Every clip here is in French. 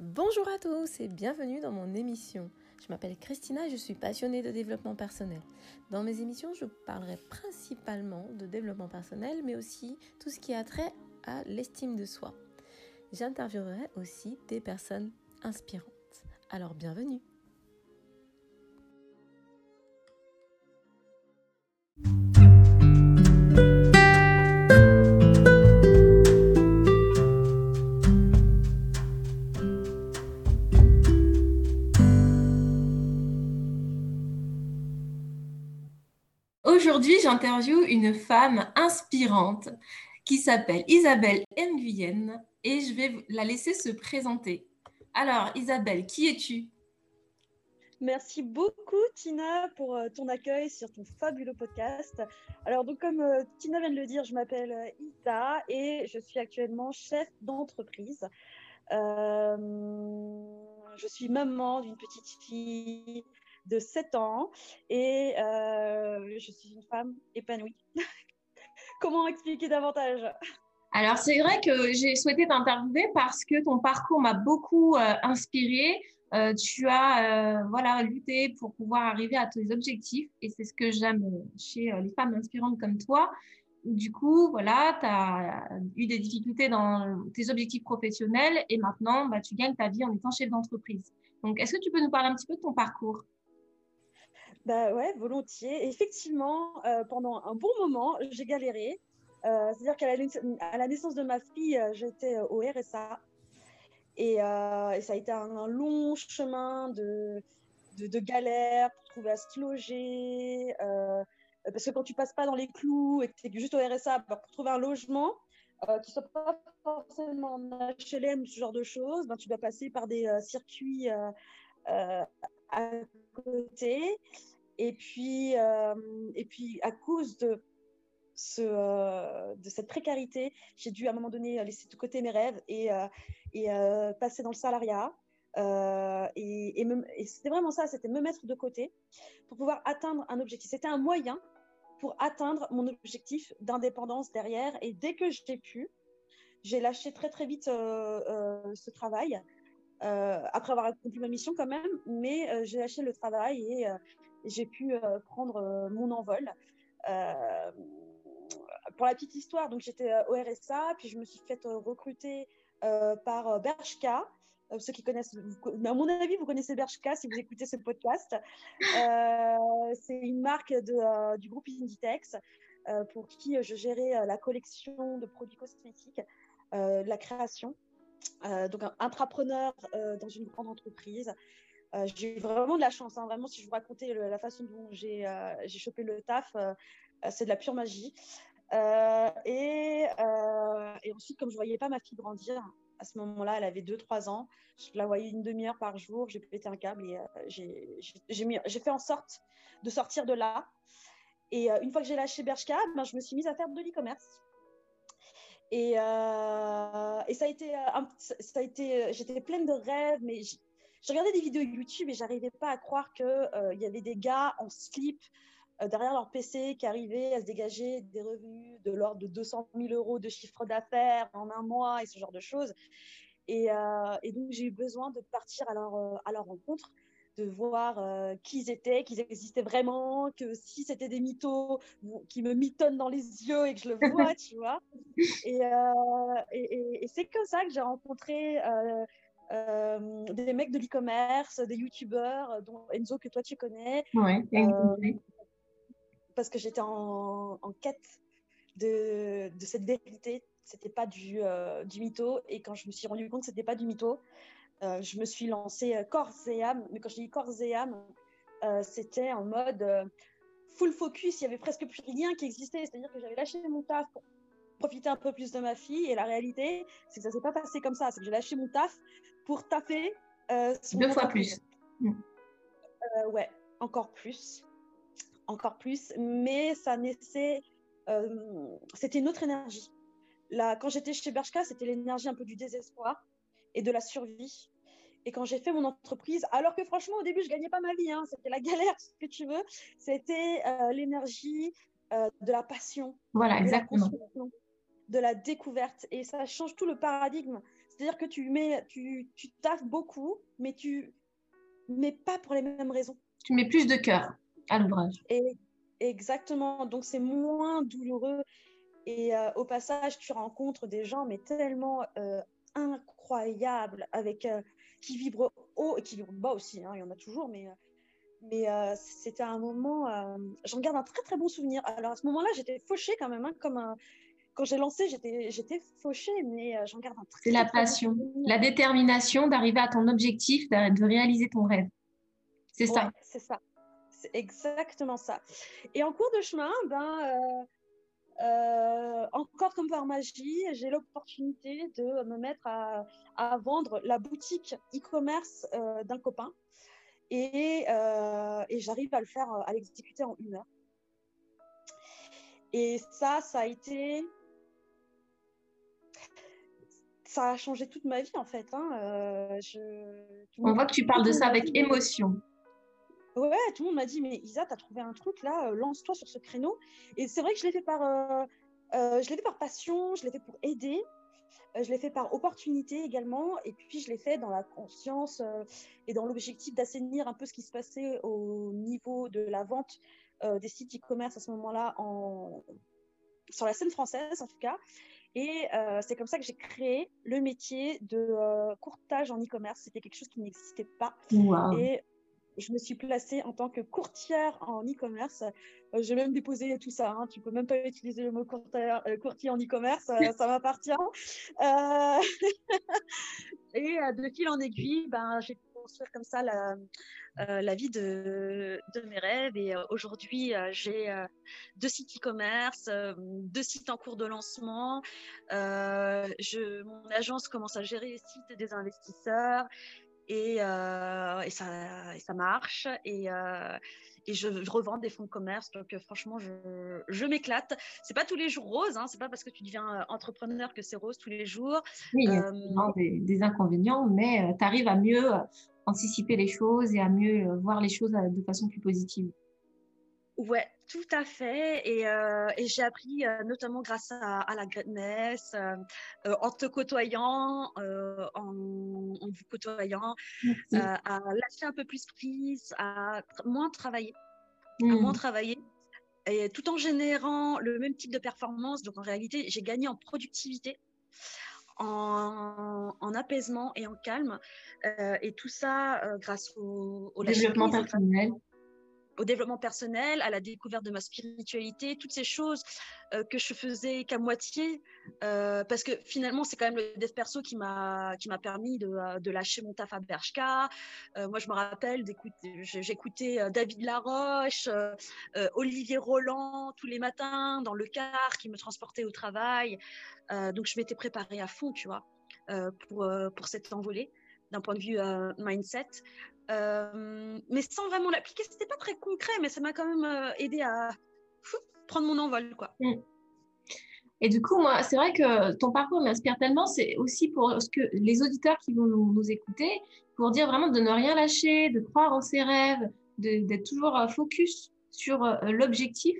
Bonjour à tous et bienvenue dans mon émission. Je m'appelle Christina et je suis passionnée de développement personnel. Dans mes émissions, je parlerai principalement de développement personnel, mais aussi tout ce qui a trait à l'estime de soi. J'interviewerai aussi des personnes inspirantes. Alors bienvenue Aujourd'hui, j'interviewe une femme inspirante qui s'appelle Isabelle Nguyen et je vais la laisser se présenter. Alors, Isabelle, qui es-tu? Merci beaucoup, Tina, pour euh, ton accueil sur ton fabuleux podcast. Alors, donc, comme euh, Tina vient de le dire, je m'appelle euh, Isa et je suis actuellement chef d'entreprise. je suis maman d'une petite fille de 7 ans et je suis une femme épanouie. Comment expliquer davantage? Alors, c'est vrai que j'ai souhaité t'interviewer parce que ton parcours m'a beaucoup inspiré. Euh, tu as euh, voilà, lutté pour pouvoir arriver à tes objectifs et c'est ce que j'aime chez euh, les femmes inspirantes comme toi. Du coup, voilà, tu as eu des difficultés dans tes objectifs professionnels et maintenant, bah, tu gagnes ta vie en étant chef d'entreprise. Donc, est-ce que tu peux nous parler un petit peu de ton parcours? Bah ouais, volontiers. Effectivement, pendant un bon moment, j'ai galéré. C'est-à-dire qu'à la, naissance de ma fille, j'étais au RSA. Euh, et, ça a été un, long chemin de, galère pour trouver à se loger. Euh, parce que quand tu passes pas dans les clous et que tu es juste au RSA bah, pour trouver un logement euh, qui soit pas forcément en HLM ou ce genre de choses, ben, tu dois passer par des circuits à côté. Et puis, et puis, à cause de, ce, de cette précarité, j'ai dû à un moment donné laisser de côté mes rêves et, euh, passer dans le salariat. Euh, et, c'était vraiment ça, c'était me mettre de côté pour pouvoir atteindre un objectif. C'était un moyen pour atteindre mon objectif d'indépendance derrière. Et dès que j'ai pu, j'ai lâché très très vite euh, ce travail, après avoir accompli ma mission quand même, mais j'ai lâché le travail et, j'ai pu prendre mon envol. pour la petite histoire, donc j'étais au RSA, puis je me suis fait recruter euh, par euh, Bershka. Euh, ceux qui connaissent, à mon avis, vous connaissez Bershka si vous écoutez ce podcast. c'est une marque du groupe Inditex pour qui je gérais la collection de produits cosmétiques, la création. Donc, un intrapreneur dans une grande entreprise. j'ai eu vraiment de la chance. Hein. Vraiment, si je vous racontais la façon dont j'ai chopé le taf, c'est de la pure magie. Euh, et, euh, ensuite, comme je voyais pas ma fille grandir, à ce moment-là, elle avait 2-3 ans, je la voyais une demi-heure par jour, j'ai pété un câble et euh, j'ai fait en sorte de sortir de là. Et une fois que j'ai lâché Bershka, ben, je me suis mise à faire de l'e-commerce. Et, et, ça a été, a été j'étais pleine de rêves, mais je regardais des vidéos YouTube et j'arrivais pas à croire qu'il il y avait des gars en slip euh, derrière leur PC qui arrivaient à se dégager des revenus de l'ordre de 200 000 euros de chiffre d'affaires en un mois et ce genre de choses. Et, euh, donc, j'ai eu besoin de partir euh, à leur rencontre, de voir qui ils étaient, qu'ils existaient vraiment, que si c'était des mythos, qui me mitonnent dans les yeux et que je le vois, tu vois. Et, et, c'est comme ça que j'ai rencontré des mecs de l'e-commerce, des youtubeurs, dont Enzo que toi tu connais. Ouais, parce que j'étais en, quête de, cette vérité. C'était pas du, euh, du mytho. Et quand je me suis rendu compte que c'était pas du mytho, euh, je me suis lancée euh, corps et âme. Mais quand je dis corps et âme, c'était en mode full focus. Il y avait presque plus rien qui existait. C'est-à-dire que j'avais lâché mon taf pour profiter un peu plus de ma fille. Et la réalité, c'est que ça s'est pas passé comme ça. C'est que j'ai lâché mon taf pour taffer. Deux fois plus. ouais, encore plus encore plus, mais ça naissait, euh, c'était une autre énergie. Là, quand j'étais chez Bershka, c'était l'énergie un peu du désespoir et de la survie. Et quand j'ai fait mon entreprise, alors que franchement, au début, je gagnais pas ma vie, hein, c'était la galère, ce que tu veux, c'était euh, l'énergie euh, de la passion, voilà, de exactement. la de la découverte. Et ça change tout le paradigme. C'est-à-dire que tu mets, tu, tu taffes beaucoup, mais tu mets pas pour les mêmes raisons. Tu mets plus de cœur à l'ouvrage. Et exactement. Donc c'est moins douloureux. Et euh, au passage, tu rencontres des gens, mais tellement incroyables, avec qui vibrent haut et qui vibrent bas aussi. Hein, il y en a toujours, mais mais c'était un moment. J'en garde un très très bon souvenir. Alors à ce moment-là, j'étais fauchée quand même, hein, comme un quand j'ai lancé, j'étais, j'étais fauchée, mais euh, j'en garde un très. C'est la passion, la détermination d'arriver à ton objectif, de réaliser ton rêve. C'est ça. C'est ça. C'est exactement ça. Et en cours de chemin, ben, euh, euh, encore comme par magie, j'ai l'opportunité de me mettre à, à vendre la boutique e-commerce d'un copain. Et, et j'arrive à le faire, à l'exécuter en une heure. Et ça, ça a été ça a changé toute ma vie en fait. Hein. Euh, On voit que tu parles de ça avec émotion. Ouais, tout le monde m'a dit, mais Isa, tu as trouvé un truc là, euh, lance-toi sur ce créneau. Et c'est vrai que je l'ai fait par, euh, je l'ai fait par passion, je l'ai fait pour aider, je l'ai fait par opportunité également, et puis je l'ai fait dans la conscience et dans l'objectif d'assainir un peu ce qui se passait au niveau de la vente des sites e-commerce à ce moment-là en... sur la scène française en tout cas. Et euh, c'est comme ça que j'ai créé le métier de euh, courtage en e-commerce. C'était quelque chose qui n'existait pas. Et je me suis placée en tant que courtière en e-commerce. Euh, j'ai même déposé tout ça. Hein. Tu peux même pas utiliser le mot courtier en e-commerce. ça m'appartient. et de fil en aiguille, ben, j'ai construire comme ça la, euh, vie de, mes rêves. Et euh, aujourd'hui, euh, j'ai deux sites e-commerce, deux sites en cours de lancement. mon agence commence à gérer les sites des investisseurs. Et, et, ça, et ça marche. Et, et je, revends des fonds de commerce. Donc, franchement, je, je m'éclate. C'est pas tous les jours rose. Hein, c'est pas parce que tu deviens entrepreneur que c'est rose tous les jours. Oui, il y a des, des, inconvénients, mais tu arrives à mieux anticiper les choses et à mieux euh, voir les choses euh, de façon plus positive. Ouais, tout à fait. Et, euh, et j'ai appris, notamment grâce à, la greatness, en te côtoyant, en, en, vous côtoyant, à lâcher un peu plus prise, à moins travailler, à mmh. moins travailler. Et tout en générant le même type de performance. Donc en réalité, j'ai gagné en productivité en, apaisement et en calme. Euh, et tout ça euh, grâce au, développement personnel au développement personnel, à la découverte de ma spiritualité, toutes ces choses euh, que je faisais qu'à moitié, euh, parce que finalement, c'est quand même le dev perso qui m'a qui m'a permis de, euh, de, lâcher mon taf à Bershka. moi, je me rappelle d'écouter, j'écoutais David Laroche, Olivier Roland tous les matins dans le car qui me transportait au travail. donc, je m'étais préparée à fond, tu vois, pour pour cette envolée d'un point de vue mindset. Euh, mais sans vraiment l'appliquer, c'était pas très concret, mais ça m'a quand même euh, aidé à prendre mon envol, quoi. Mm. Et du coup, moi, c'est vrai que ton parcours m'inspire tellement. C'est aussi pour ce que les auditeurs qui vont nous, écouter, pour dire vraiment de ne rien lâcher, de croire en ses rêves, d'être toujours euh, focus sur l'objectif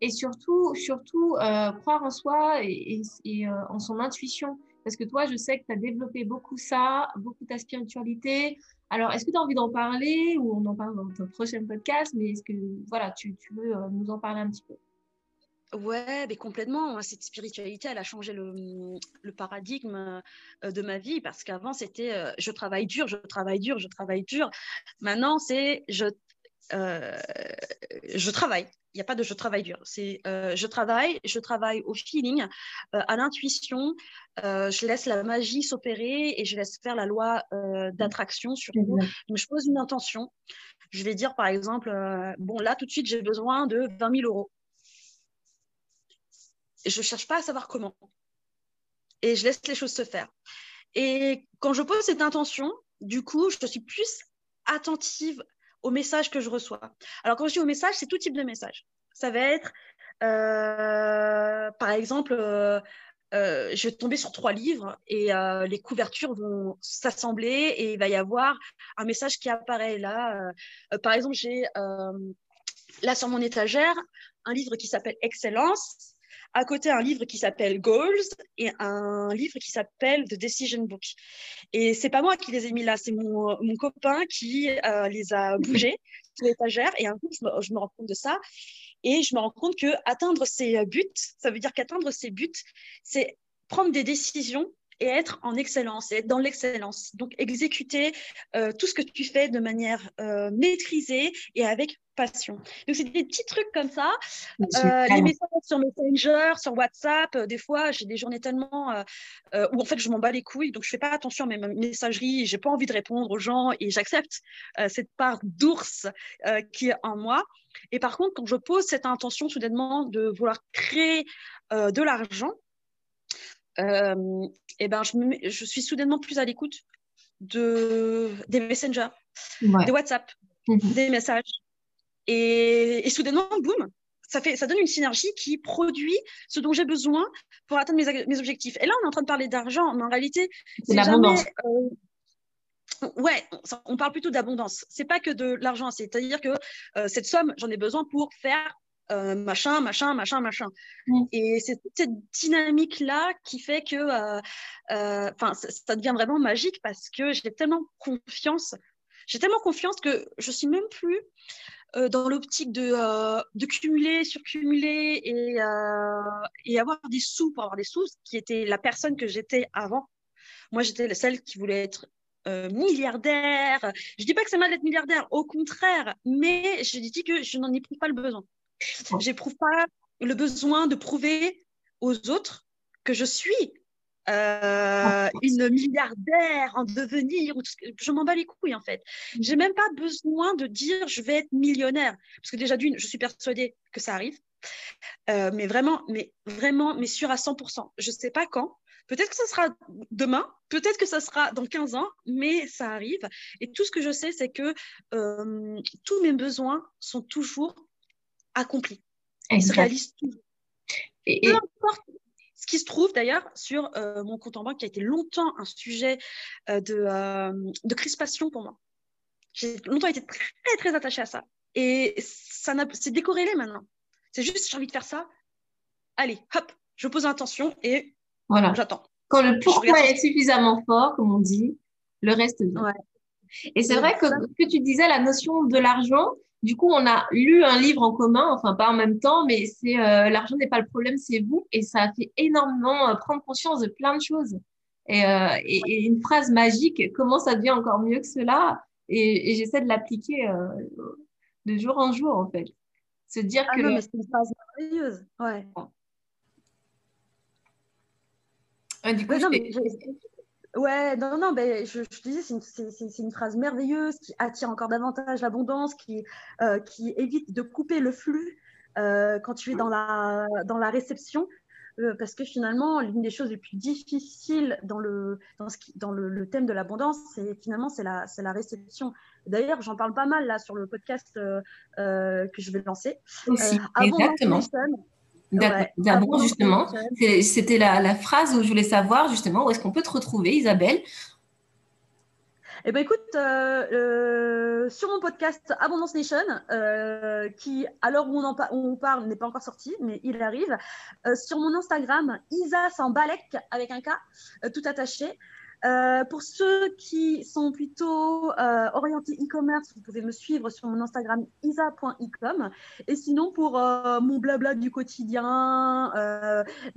et surtout, surtout croire en soi et, et en son intuition. Parce que toi, je sais que tu as développé beaucoup ça, beaucoup ta spiritualité, alors, est-ce que tu as envie d'en parler ou on en parle dans ton prochain podcast Mais est-ce que voilà, tu, veux euh, nous en parler un petit peu? Ouais, mais complètement. Cette spiritualité, elle a changé le, paradigme euh, de ma vie parce qu'avant, c'était euh, je travaille dur, je travaille dur, je travaille dur. Maintenant, c'est je, je travaille. Il n'y a pas de je travaille dur. C'est euh, je travaille, je travaille au feeling, euh, à l'intuition. Euh, je laisse la magie s'opérer et je laisse faire la loi d'attraction surtout. je pose une intention. Je vais dire par exemple, bon là tout de suite j'ai besoin de 20 000 euros. je ne cherche pas à savoir comment. Et je laisse les choses se faire. Et quand je pose cette intention, du coup, je suis plus attentive au message que je reçois. Alors, quand je dis au message, c'est tout type de message. Ça va être, euh, par exemple, euh, euh, je vais tomber sur trois livres et les couvertures vont s'assembler et il va y avoir un message qui apparaît là. par exemple, j'ai là sur mon étagère un livre qui s'appelle Excellence à côté un livre qui s'appelle Goals et un livre qui s'appelle The Decision Book. Et c'est pas moi qui les ai mis là, c'est mon, mon, copain qui euh, les a bougés sur l'étagère. Et un coup, je me, je me, rends compte de ça. Et je me rends compte que atteindre ses buts, ça veut dire qu'atteindre ses buts, c'est prendre des décisions et être en excellence, et être dans l'excellence. Donc, exécuter euh, tout ce que tu fais de manière euh, maîtrisée et avec passion. Donc, c'est des petits trucs comme ça. Euh, les messages sur Messenger, sur WhatsApp, euh, des fois, j'ai des journées tellement euh, où en fait, je m'en bats les couilles, donc je fais pas attention à mes messageries, j'ai pas envie de répondre aux gens et j'accepte cette part d'ours qui est en moi. Et par contre, quand je pose cette intention soudainement de vouloir créer de l'argent, euh, et ben, je, je, suis soudainement plus à l'écoute de, des messengers, des WhatsApp, mhm. des messages. Et, et, soudainement, boum, ça, fait, ça donne une synergie qui produit ce dont j'ai besoin pour atteindre mes, mes, objectifs. Et là, on est en train de parler d'argent, mais en réalité, c'est jamais. Euh, ouais, on parle plutôt d'abondance. C'est pas que de l'argent, c'est-à-dire que euh, cette somme, j'en ai besoin pour faire euh, machin, machin, machin, machin. Mm. Et c'est cette dynamique-là qui fait que euh, euh, ça, devient vraiment magique parce que j'ai tellement confiance. J'ai tellement confiance que je suis même plus dans l'optique de, de cumuler, surcumuler et, et avoir des sous pour avoir des sous, qui était la personne que j'étais avant. Moi, j'étais celle qui voulait être milliardaire. Je dis pas que c'est mal d'être milliardaire, au contraire, mais je dis que je n'en éprouve pas le besoin. J'éprouve pas le besoin de prouver aux autres que je suis euh, une milliardaire en devenir. Je m'en bats les couilles en fait. Mm. J'ai même pas besoin de dire je vais être millionnaire parce que déjà d'une, je suis persuadée que ça arrive. Euh, mais vraiment, mais vraiment, mais sûr à 100%. Je sais pas quand. Peut-être que ce sera demain, peut-être que ce sera dans 15 ans, mais ça arrive. Et tout ce que je sais, c'est que euh, tous mes besoins sont toujours accompli. Il se réalise toujours. Et, Peu importe ce qui se trouve d'ailleurs sur euh, mon compte en banque, qui a été longtemps un sujet euh, de, euh, de, crispation pour moi. J'ai longtemps été très, très attachée à ça. Et ça c'est décorrélé maintenant. C'est juste, j'ai envie de faire ça. Allez, hop, je pose intention et voilà. j'attends. Quand le pourquoi est suffisamment fort, comme on dit, le reste vient. Et c'est vrai que, que tu disais, la notion de l'argent, du coup, on a lu un livre en commun, enfin pas en même temps, mais c'est euh, l'argent n'est pas le problème, c'est vous. Et ça a fait énormément euh, prendre conscience de plein de choses. Et, euh, et, une phrase magique, comment ça devient encore mieux que cela? Et, j'essaie de l'appliquer de jour en jour, en fait. Se dire ah que. Non, mais c'est une phrase merveilleuse. Ouais. du coup, non, mais Ouais, non, non, ben, je, je te disais, c'est une, une, phrase merveilleuse qui attire encore davantage l'abondance, qui, euh, qui évite de couper le flux euh, quand tu es dans la, dans la réception. Euh, parce que finalement, l'une des choses les plus difficiles dans le, dans ce qui, dans le, le thème de l'abondance, c'est finalement c'est la, la réception. D'ailleurs, j'en parle pas mal là sur le podcast que je vais lancer. Aussi, exactement. D'abord, justement, c'était la, la, phrase où je voulais savoir justement où est-ce qu'on peut te retrouver, Isabelle? Eh ben écoute, euh, euh, sur mon podcast Abondance Nation, euh, qui à l'heure où on, en on parle n'est pas encore sorti, mais il arrive, sur mon Instagram, Isa sans balek avec un K, tout attaché. Euh, pour ceux qui sont plutôt euh, orientés e-commerce, vous pouvez me suivre sur mon Instagram isa.ecom. Et sinon, pour euh, mon blabla du quotidien,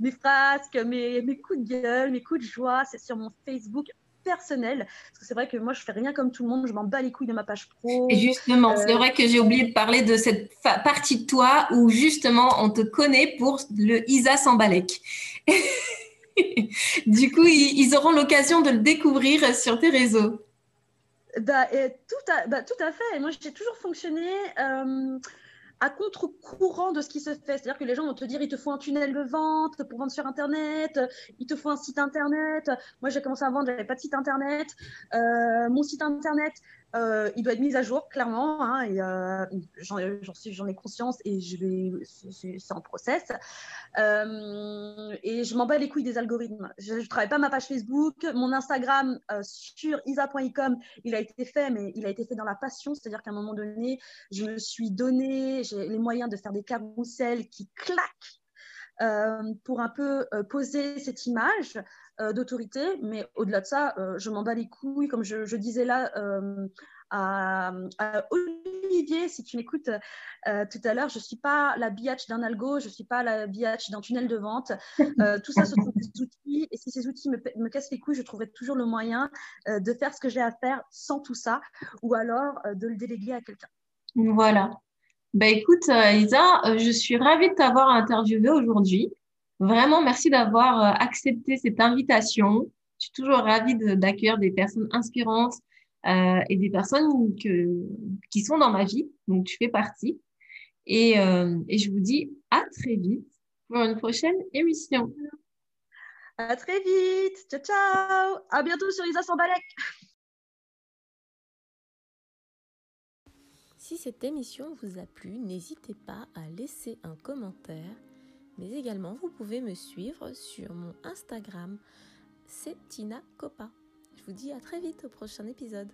mes frasques, mes, mes, coups de gueule, mes coups de joie, c'est sur mon Facebook personnel. Parce que c'est vrai que moi, je fais rien comme tout le monde. Je m'en bats les couilles de ma page pro. Et justement, c'est vrai que j'ai oublié de parler de cette partie de toi où justement, on te connaît pour le Isa sans balèque. du coup, ils, auront l'occasion de le découvrir sur tes réseaux. Bah, tout, à, bah, tout à fait. moi, j'ai toujours fonctionné euh, à contre-courant de ce qui se fait. C'est-à-dire que les gens vont te dire, il te faut un tunnel de vente pour vendre sur Internet, il te faut un site Internet. Moi, j'ai commencé à vendre, j'avais pas de site Internet. Euh, mon site Internet, euh, il doit être mis à jour, clairement, hein, euh, j'en ai conscience et je vais, c'est en process. Euh, et je m'en bats les couilles des algorithmes. Je ne travaille pas ma page Facebook. Mon Instagram sur isa.icom, il a été fait, mais il a été fait dans la passion. C'est-à-dire qu'à un moment donné, je me suis donné les moyens de faire des carousels qui claquent pour un peu poser cette image d'autorité. Mais au-delà de ça, je m'en bats les couilles, comme je, disais là à, Olivier, si tu m'écoutes euh, tout à l'heure, je ne suis pas la biatch d'un algo, je ne suis pas la biatch d'un tunnel de vente. Euh, tout ça, ce sont des outils. Et si ces outils me, cassent les couilles, je trouverai toujours le moyen euh, de faire ce que j'ai à faire sans tout ça, ou alors de le déléguer à quelqu'un. Voilà. Bah, écoute, Isa, je suis ravie de t'avoir interviewé aujourd'hui. Vraiment, merci d'avoir accepté cette invitation. Je suis toujours ravie d'accueillir des personnes inspirantes, euh, et des personnes que, qui sont dans ma vie. Donc, tu fais partie. Et, euh, et je vous dis à très vite pour une prochaine émission. À très vite. Ciao, ciao. À bientôt sur Isa Sambalek. Si cette émission vous a plu, n'hésitez pas à laisser un commentaire, mais également vous pouvez me suivre sur mon Instagram, c'est Tina Copa. Je vous dis à très vite au prochain épisode.